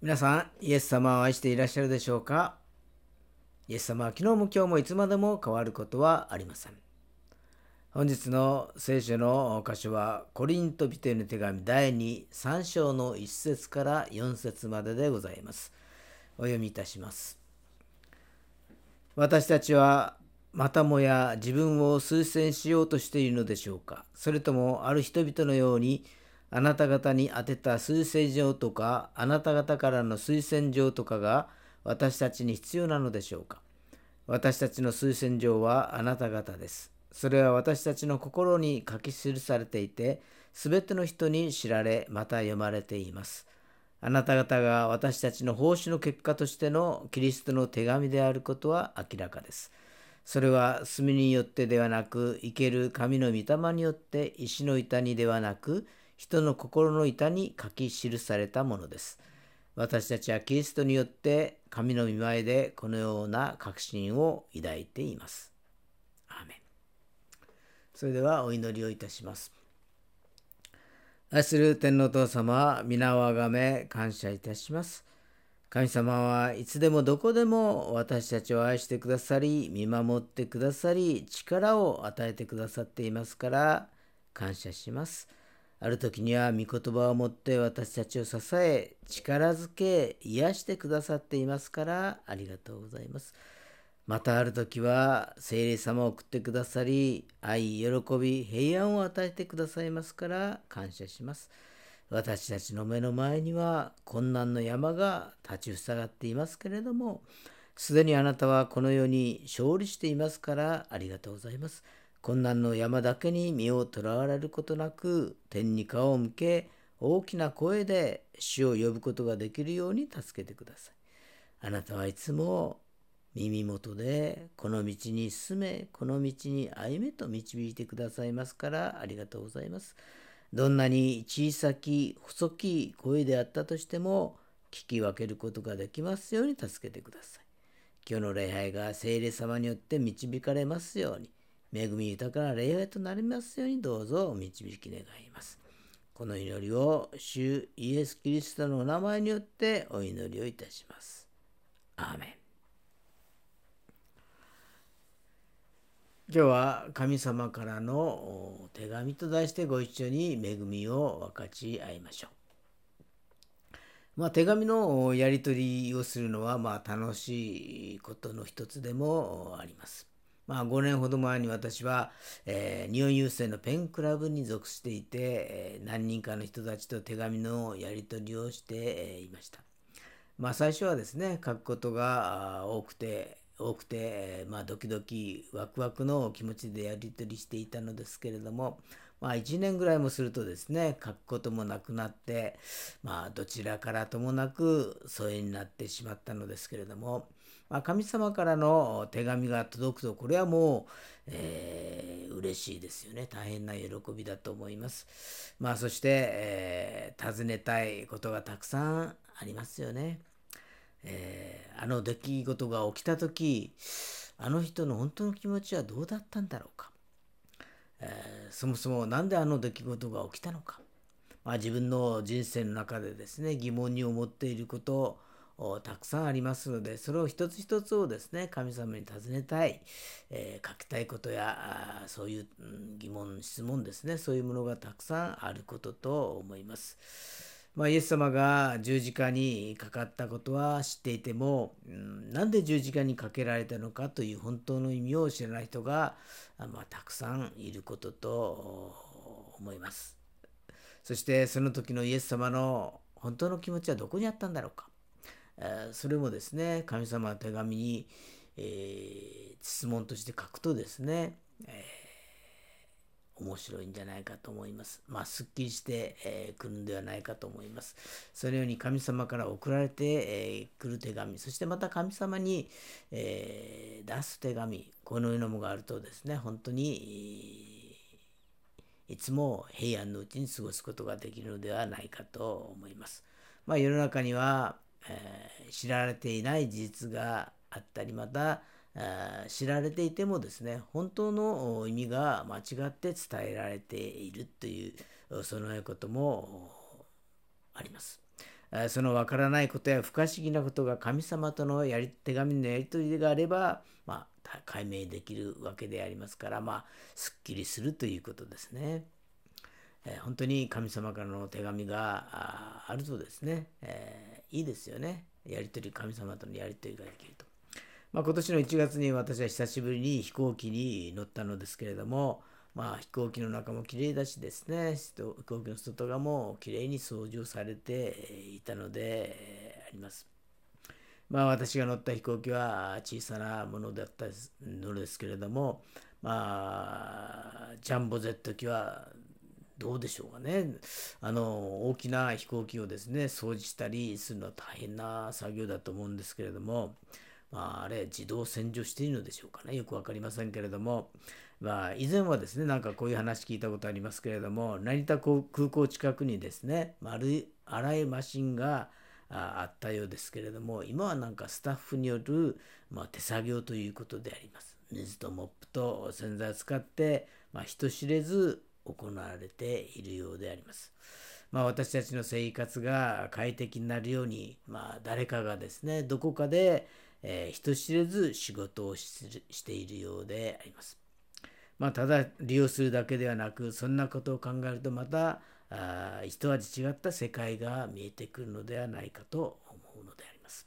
皆さん、イエス様を愛していらっしゃるでしょうか？イエス様は昨日も今日もいつまでも変わることはありません。本日の聖書の箇所は、コリント人への手紙第2、3章の1節から4節まででございます。お読みいたします。私たちはまたもや自分を推薦しようとしているのでしょうか？それともある人々のようにあなた方に宛てた推薦状とか、あなた方からの推薦状とかが私たちに必要なのでしょうか？私たちの推薦状はあなた方です。それは私たちの心に書き記されていて、すべての人に知られ、また読まれています。あなた方が私たちの奉仕の結果としてのキリストの手紙であることは明らかです。それは墨によってではなく、生ける神の御霊によって石の板にではなく、人の心の板に書き記されたものです。私たちはキリストによって神の御前でこのような確信を抱いています。アーメンそれではお祈りをいたします。愛する天皇父様、皆をあがめ感謝いたします。神様はいつでもどこでも私たちを愛してくださり、見守ってくださり、力を与えてくださっていますから感謝します。ある時には御言葉を持って私たちを支え、力づけ、癒してくださっていますからありがとうございます。またある時は聖霊様を送ってくださり、愛、喜び、平安を与えてくださいますから感謝します。私たちの目の前には困難の山が立ちふさがっていますけれども、すでにあなたはこの世に勝利していますからありがとうございます。困難の山だけに身をとらわれることなく天に顔を向け大きな声で主を呼ぶことができるように助けてください。あなたはいつも耳元でこの道に進めこの道に歩めと導いてくださいますからありがとうございます。どんなに小さき細き声であったとしても聞き分けることができますように助けてください。今日の礼拝が聖霊様によって導かれますように恵み豊かな礼拝となりますようにどうぞお導き願います。この祈りを主イエス・キリストのお名前によってお祈りをいたします。アーメン。今日は神様からの手紙と題してご一緒に恵みを分かち合いましょう。まあ、手紙のやり取りをするのはまあ楽しいことの一つでもあります。まあ、5年ほど前に私は、えー、日本郵政のペンクラブに属していて、えー、何人かの人たちと手紙のやり取りをして、えー、いました。まあ、最初はですね、書くことが多くて、多くて、えまあ、ドキドキ、ワクワクの気持ちでやり取りしていたのですけれども、まあ、1年ぐらいもするとですね、書くこともなくなって、まあ、どちらからともなく疎遠になってしまったのですけれども、まあ、神様からの手紙が届くと、これはもう、えー、嬉しいですよね。大変な喜びだと思います。まあ、そして、えー、尋ねたいことがたくさんありますよね。えー、あの出来事が起きた時あの人の本当の気持ちはどうだったんだろうか、えー、そもそも何であの出来事が起きたのか、まあ、自分の人生の中でですね疑問に思っていることたくさんありますので、それを一つ一つをですね、神様に尋ねたい、えー、書きたいことや、そういう疑問、質問ですね、そういうものがたくさんあることと思います。まあ、イエス様が十字架にかかったことは知っていても、うん、なんで十字架にかけられたのかという本当の意味を知らない人が、まあ、たくさんいることと思います。そしてその時のイエス様の本当の気持ちはどこにあったんだろうか。それもですね神様の手紙に、え、質問として書くとですね、え、面白いんじゃないかと思います。まあ、すっきりしてく、えー、るんではないかと思います。そのように神様から送られてく、えー、る手紙、そしてまた神様に、えー、出す手紙、このようなものがあるとですね、本当に、いつも平安のうちに過ごすことができるのではないかと思います。まあ、世の中には、え、知られていない事実があったりまた知られていてもですね本当の意味が間違って伝えられているというそのようなこともあります。そのわからないことや不可思議なことが神様とのやり手紙のやり取りがあれば、まあ、解明できるわけでありますから、まあ、すっきりするということですね。え、本当に神様からの手紙があるとですね、え、いいですよね。やり取り、神様とのやり取りができると。まあ、今年の1月に私は久しぶりに飛行機に乗ったのですけれども、まあ、飛行機の中も綺麗だしですね、飛行機の外側も綺麗に掃除をされていたのであります。まあ、私が乗った飛行機は小さなものだったのですけれども、まあ、ジャンボゼット機はどうでしょうかね。あの、大きな飛行機をですね、掃除したりするのは大変な作業だと思うんですけれども、まあ、あれ、自動洗浄しているのでしょうかね。よく分かりませんけれども、まあ、以前はですね、なんかこういう話聞いたことありますけれども、成田空港近くにですね、丸い洗いマシンがあったようですけれども、今はなんかスタッフによる、まあ、手作業ということであります。水とモップと洗剤を使って、まあ、人知れず行われているようであります。まあ、私たちの生活が快適になるように、まあ、誰かがですね、どこかで、えー、人知れず仕事をしているようであります。まあ、ただ利用するだけではなく、そんなことを考えるとまた、あ一味違った世界が見えてくるのではないかと思うのであります。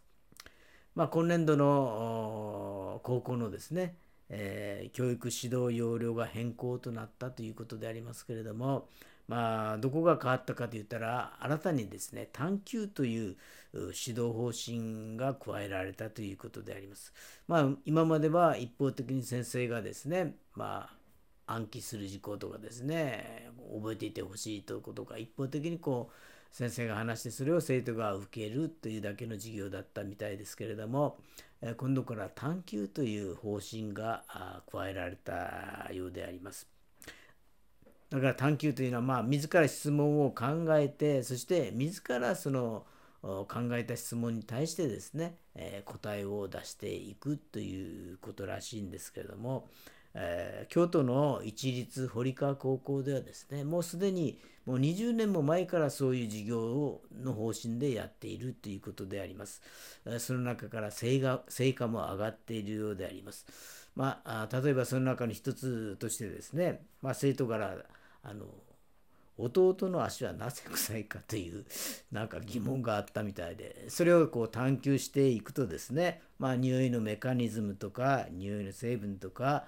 まあ、今年度の高校のですね、えー、教育指導要領が変更となったということでありますけれども、まあ、どこが変わったかといったら、新たにですね、探究という指導方針が加えられたということであります。まあ、今までは一方的に先生がですね、まあ、暗記する事項とかですね、覚えていてほしいということが一方的にこう、先生が話してそれを生徒が受けるというだけの授業だったみたいですけれども今度から探究という方針が加えられたようであります。だから探究というのはまあ自ら質問を考えてそして自らその考えた質問に対してですね、え答えを出していくということらしいんですけれども、えー、京都の一律堀川高校ではですねもうすでにもう20年も前からそういう授業の方針でやっているということであります。その中から成果成果も上がっているようであります。まあ、例えばその中の一つとしてですね、まあ、生徒からあの弟の足はなぜ臭いかという なんか疑問があったみたいでそれをこう探求していくとですねまあ匂いのメカニズムとか匂いの成分とか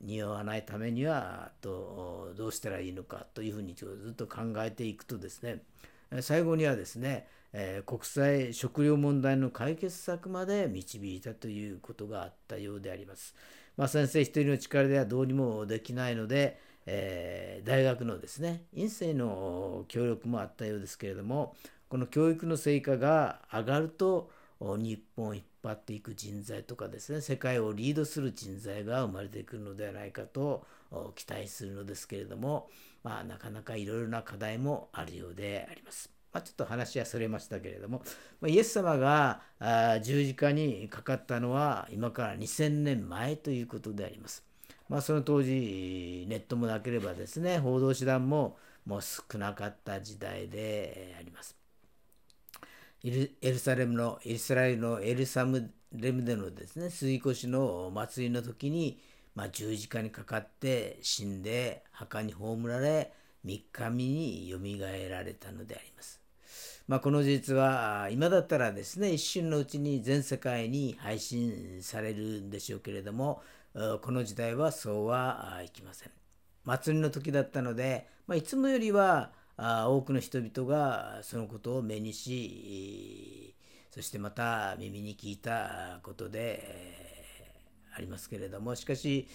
匂わないためにはとどうしたらいいのかというふうにずっと考えていくとですね最後にはですね、え、国際食料問題の解決策まで導いたということがあったようであります。まあ、先生一人の力ではどうにもできないので、えー、大学のですね院生の協力もあったようですけれどもこの教育の成果が上がると日本を引っ張っていく人材とかですね世界をリードする人材が生まれてくるのではないかと期待するのですけれども、まあ、なかなかいろいろな課題もあるようであります。まあ、ちょっと話はそれましたけれども、ま、イエス様が十字架にかかったのは今から2000年前ということであります。まあ、その当時ネットもなければですね報道手段ももう少なかった時代であります。エルサレムのイスラエルのエルサムレムでのですね杉越の祭りの時に、まあ、十字架にかかって死んで墓に葬られ3日目によみがえられたのであります。まあ、この事実は今だったらですね一瞬のうちに全世界に配信されるんでしょうけれどもこの時代はそうはいきません。祭りの時だったので、まあ、いつもよりは多くの人々がそのことを目にしそしてまた耳に聞いたことで、ありますけれどもしかし、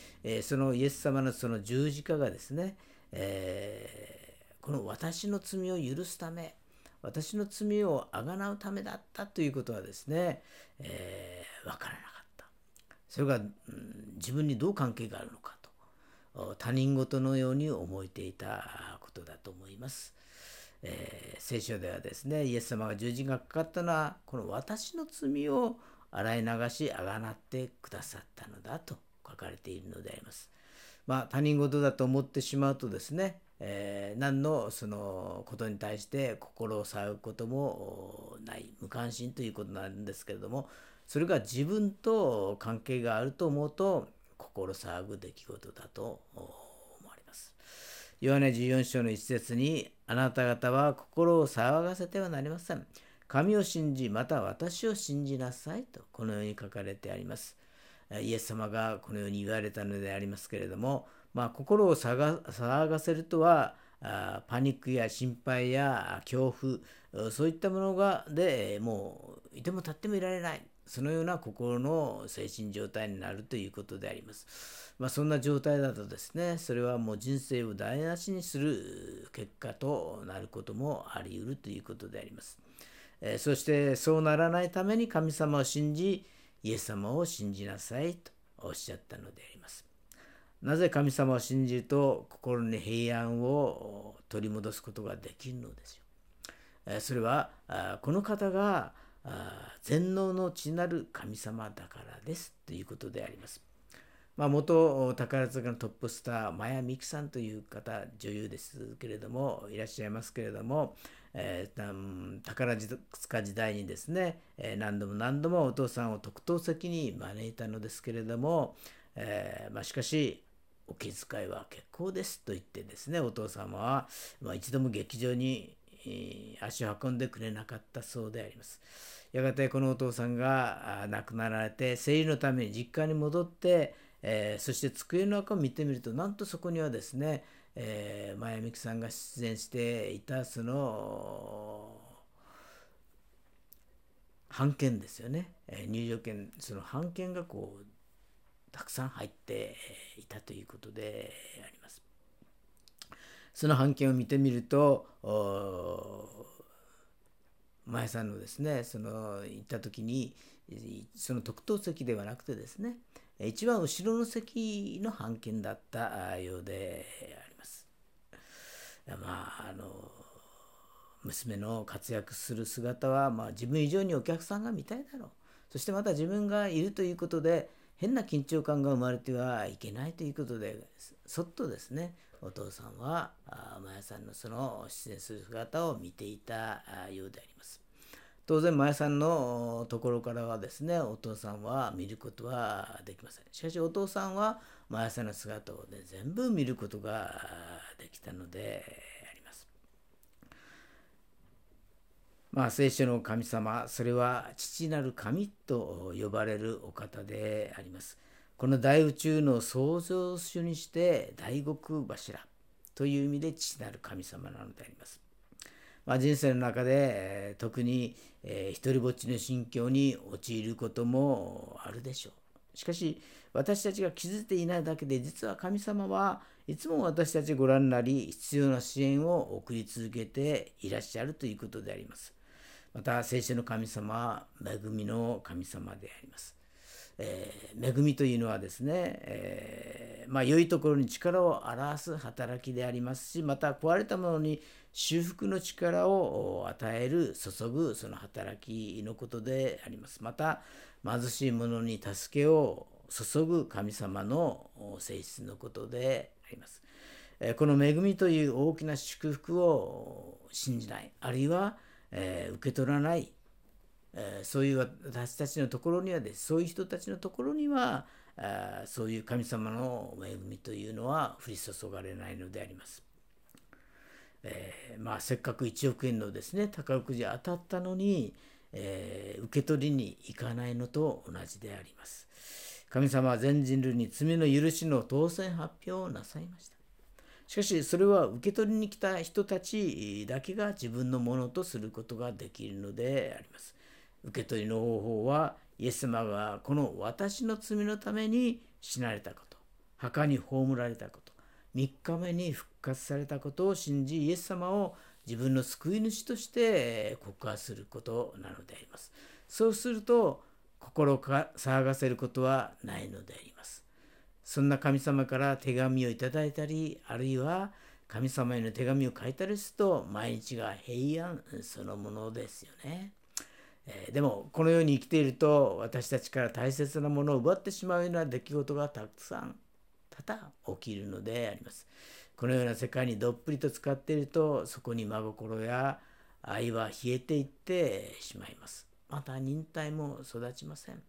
そのイエス様のその十字架がですね、えー、この私の罪を許すため私の罪をあがなうためだったということはですね、えー、分からなかった。それが、うん、自分にどう関係があるのかと他人事のように思えていたことだと思います。えー、聖書ではですね、イエス様が十字がかかったのは、この私の罪を洗い流し、あがなってくださったのだと書かれているのであります。まあ、他人事だと思ってしまうとですね、えー、何のそのことに対して心を騒ぐこともない無関心ということなんですけれどもそれが自分と関係があると思うと心騒ぐ出来事だと思われます。ヨハネ14章の一節にあなた方は心を騒がせてはなりません。神を信じまた私を信じなさいとこのように書かれてあります。イエス様がこのように言われたのでありますけれどもまあ、心を騒がせるとはパニックや心配や恐怖そういったものがでもういても立ってもいられないそのような心の精神状態になるということであります。まあ、そんな状態だとですねそれはもう人生を台無しにする結果となることもあり得るということであります。えー、そしてそうならないために神様を信じイエス様を信じなさいとおっしゃったのであります。なぜ神様を信じると心に平安を取り戻すことができるのですよ。それはこの方が全能の地なる神様だからですということであります。まあ、元宝塚のトップスター、マヤミキさんという方、女優ですけれども、いらっしゃいますけれども、えー、宝塚時代にですね、何度も何度もお父さんを特等席に招いたのですけれども、えーまあ、しかし、お気遣いは結構ですと言ってですねお父様は、まあ、一度も劇場に、え、足を運んでくれなかったそうであります。やがてこのお父さんが亡くなられて生理のために実家に戻って、えー、そして机の中を見てみるとなんとそこにはですね、えー、前美樹さんが出演していたその版権ですよね、え入場券その版権がこうたくさん入っていたということであります。その版権を見てみると前さんのですねその行った時にその特等席ではなくてですね一番後ろの席の版権だったようであります。まああの娘の活躍する姿は、まあ、自分以上にお客さんが見たいだろうそしてまた自分がいるということで変な緊張感が生まれてはいけないということでそっとですねお父さんはマヤさんのその出演する姿を見ていたようであります。当然マヤさんのところからはですねお父さんは見ることはできません。しかしお父さんはマヤさんの姿を、ね、全部見ることができたのでありまあ、聖書の神様、それは父なる神と呼ばれるお方であります。この大宇宙の創造主にして大黒柱という意味で父なる神様なのであります。まあ、人生の中で、特に、えー、一りぼっちの心境に陥ることもあるでしょう。しかし私たちが気づいていないだけで実は神様はいつも私たちご覧になり必要な支援を送り続けていらっしゃるということであります。また聖書の神様は恵みの神様であります。えー、恵みというのはですね、えー、まあ、良いところに力を表す働きでありますしまた壊れたものに修復の力を与える注ぐその働きのことであります。また貧しい者に助けを注ぐ神様の性質のことであります。この恵みという大きな祝福を信じないあるいはえー、受け取らない、え、そういう私たちのところにはですそういう人たちのところにはあそういう神様の恵みというのは降り注がれないのであります。えー、まあ、せっかく1億円のですね宝くじ当たったのに、えー、受け取りに行かないのと同じであります。神様は全人類に罪の許しの当選発表をなさいました。しかしそれは受け取りに来た人たちだけが自分のものとすることができるのであります。受け取りの方法はイエス様がこの私の罪のために死なれたこと、墓に葬られたこと、3日目に復活されたことを信じイエス様を自分の救い主として告発することなのであります。そうすると心を騒がせることはないのであります。そんな神様から手紙をいただいたりあるいは神様への手紙を書いたりすると毎日が平安そのものですよね。えー、でもこのように生きていると私たちから大切なものを奪ってしまうような出来事がたくさん多々起きるのであります。このような世界にどっぷりと使っているとそこに真心や愛は冷えていってしまいます。また忍耐も育ちません。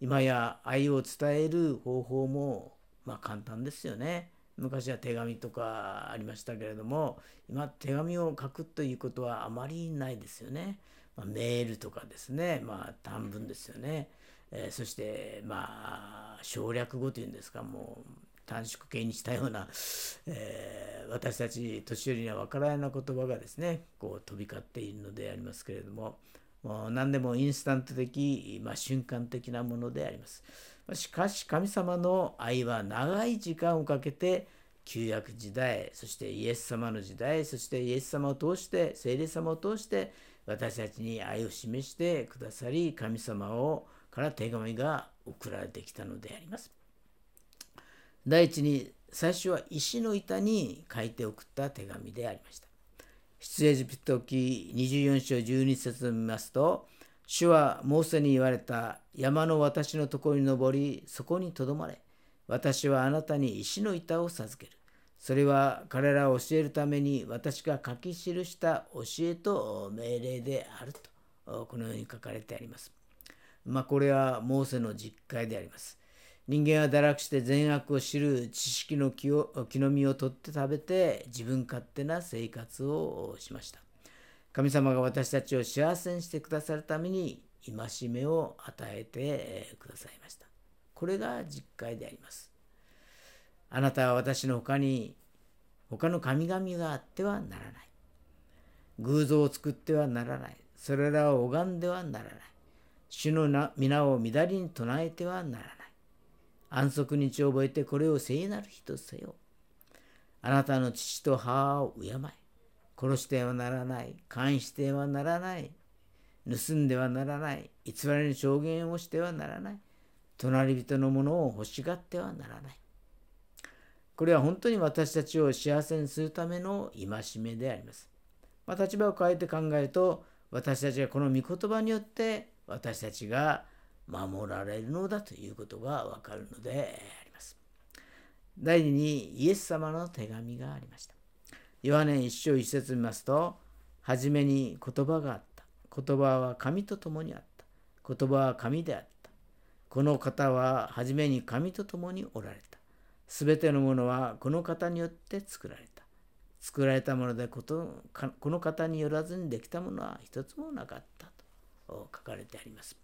今や愛を伝える方法もまあ簡単ですよね。昔は手紙とかありましたけれども今手紙を書くということはあまりないですよね、まあ、メールとかですねまあ短文ですよね、えー、そしてまあ省略語というんですかもう短縮形にしたような、えー、私たち年寄りには分からないような言葉がですねこう飛び交っているのでありますけれどももう何でもインスタント的、まあ、瞬間的なものであります。しかし神様の愛は長い時間をかけて旧約時代そしてイエス様の時代そしてイエス様を通して聖霊様を通して私たちに愛を示してくださり神様をから手紙が送られてきたのであります。第一に最初は石の板に書いて送った手紙でありました。出エジプト記24章12節を見ますと、主はモーセに言われた山の私のところに登り、そこにとどまれ。私はあなたに石の板を授ける。それは彼らを教えるために私が書き記した教えと命令であると、このように書かれてあります。まあ、これはモーセの実会であります。人間は堕落して善悪を知る知識の木を木の実を取って食べて自分勝手な生活をしました。神様が私たちを幸せにしてくださるために戒めを与えてくださいました。これが実会であります。あなたは私の他に他の神々があってはならない。偶像を作ってはならない。それらを拝んではならない。主の皆を乱りに唱えてはならない。安息日を覚えてこれを聖なる日とせよ。あなたの父と母を敬え。殺してはならない。監視してはならない。盗んではならない。偽りの証言をしてはならない。隣人のものを欲しがってはならない。これは本当に私たちを幸せにするための戒めであります。まあ、立場を変えて考えると、私たちがこの御言葉によって私たちが守られるのだということがわかるのであります。第2にイエス様の手紙がありました。ヨハネ一章一節見ますと、はじめに言葉があった。言葉は神と共にあった。言葉は神であった。この方ははじめに神と共におられた。すべてのものはこの方によって作られた。作られたものでこの方によらずにできたものは一つもなかったと書かれてあります。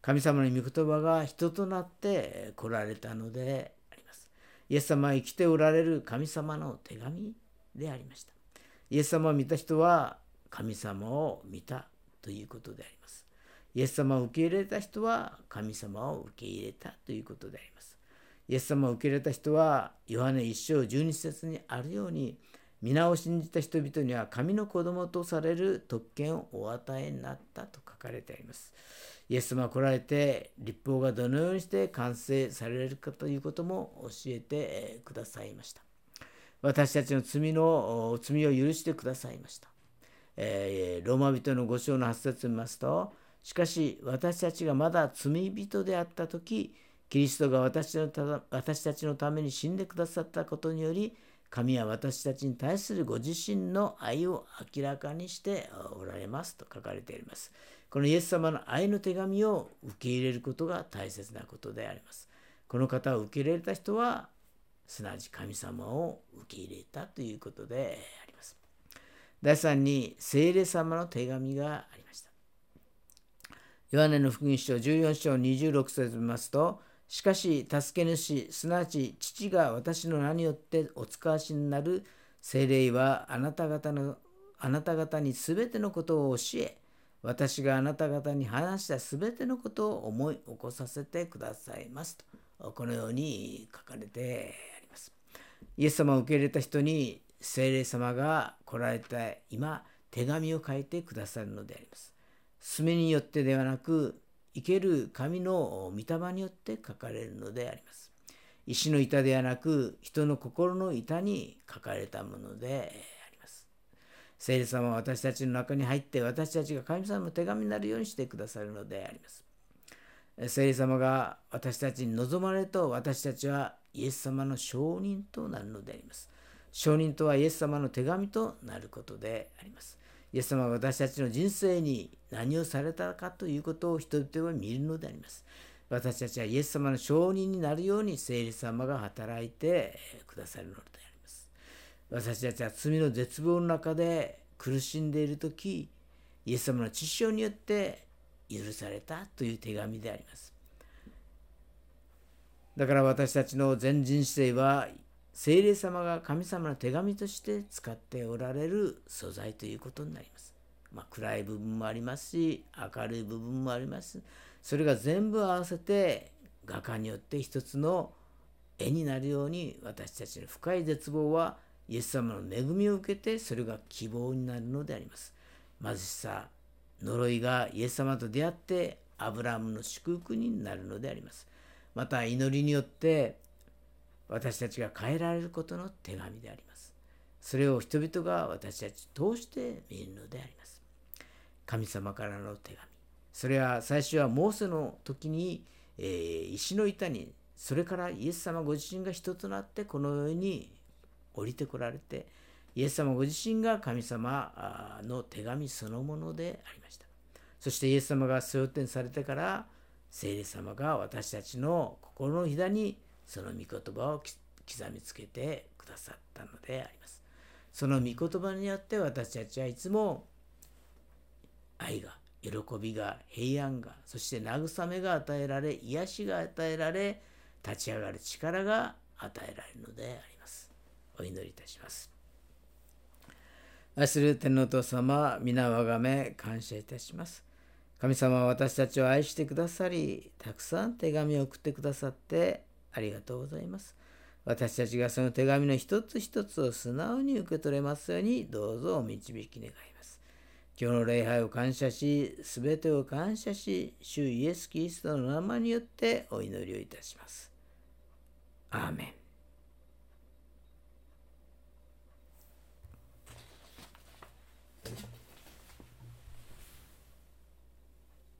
神様の御言葉が人となって来られたのであります。イエス様は生きておられる神様の手紙でありました。イエス様を見た人は神様を見たということであります。イエス様を受け入れた人は神様を受け入れたということであります。イエス様を受け入れた人はヨハネ一章十二節にあるように皆を信じた人々には神の子供とされる特権をお与えになったと書かれてあります。イエス様が来られて立法がどのようにして完成されるかということも教えてくださいました。私たちの罪の罪を許してくださいました。えー、ローマ人の5章の8節を見ますと、しかし私たちがまだ罪人であった時、キリストが私の私たちのために死んでくださったことにより、神は私たちに対するご自身の愛を明らかにしておられますと書かれています。このイエス様の愛の手紙を受け入れることが大切なことであります。この方を受け入れた人は、すなわち神様を受け入れたということであります。第3に、聖霊様の手紙がありました。ヨハネの福音書14章26節を見ますと、しかし、助け主、すなわち父が私の名によってお使わしになる聖霊はあなた方のあなた方にすべてのことを教え、私があなた方に話したすべてのことを思い起こさせてくださいますと、このように書かれてあります。イエス様を受け入れた人に聖霊様が来られた今、手紙を書いてくださるのであります。墨によってではなく、生ける神の御霊によって書かれるのであります。石の板ではなく、人の心の板に書かれたものであります聖霊様は私たちの中に入って私たちが神様の手紙になるようにしてくださるのであります。聖霊様が私たちに望まれると私たちはイエス様の証人となるのであります。証人とはイエス様の手紙となることであります。イエス様は私たちの人生に何をされたかということを人々は見るのであります。私たちはイエス様の証人になるように聖霊様が働いてくださるのであります。私たちは罪の絶望の中で苦しんでいる時イエス様の知性によって許されたという手紙であります。だから私たちの全人生は聖霊様が神様の手紙として使っておられる素材ということになります。まあ、暗い部分もありますし明るい部分もあります。それが全部合わせて画家によって一つの絵になるように私たちの深い絶望はイエス様の恵みを受けてそれが希望になるのであります。貧しさ、呪いがイエス様と出会ってアブラハムの祝福になるのであります。また祈りによって私たちが変えられることの手紙であります。それを人々が私たち通して見るのであります。神様からの手紙。それは最初はモーセの時に、えー、石の板にそれからイエス様ご自身が人となってこの世に降りてこられてイエス様ご自身が神様の手紙そのものでありました。そしてイエス様が昇天されてから聖霊様が私たちの心のひだにその御言葉を刻みつけてくださったのであります。その御言葉によって私たちはいつも愛が、喜びが、平安が、そして慰めが与えられ、癒しが与えられ、立ち上がる力が与えられるのであります。お祈りいたします。愛する天皇と様、皆我がめ感謝いたします。神様は私たちを愛してくださり、たくさん手紙を送ってくださってありがとうございます。私たちがその手紙の一つ一つを素直に受け取れますようにどうぞお導き願います。今日の礼拝を感謝し、すべてを感謝し、主イエス・キリストの名前によってお祈りをいたします。アーメン。